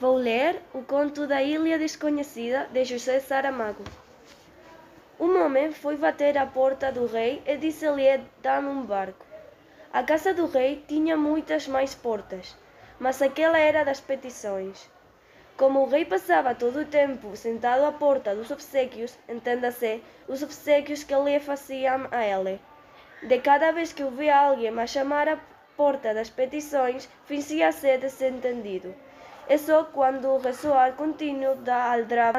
Vou ler o conto da Ilha Desconhecida de José Saramago. Um homem foi bater à porta do rei e disse-lhe dá-me um barco. A casa do rei tinha muitas mais portas, mas aquela era das petições. Como o rei passava todo o tempo sentado à porta dos obsequios, entenda-se, os obsequios que lhe faziam a ele. De cada vez que ouvia alguém a chamar à porta das petições, fingia ser desentendido. Eso cuando rezó al continuo da al drama.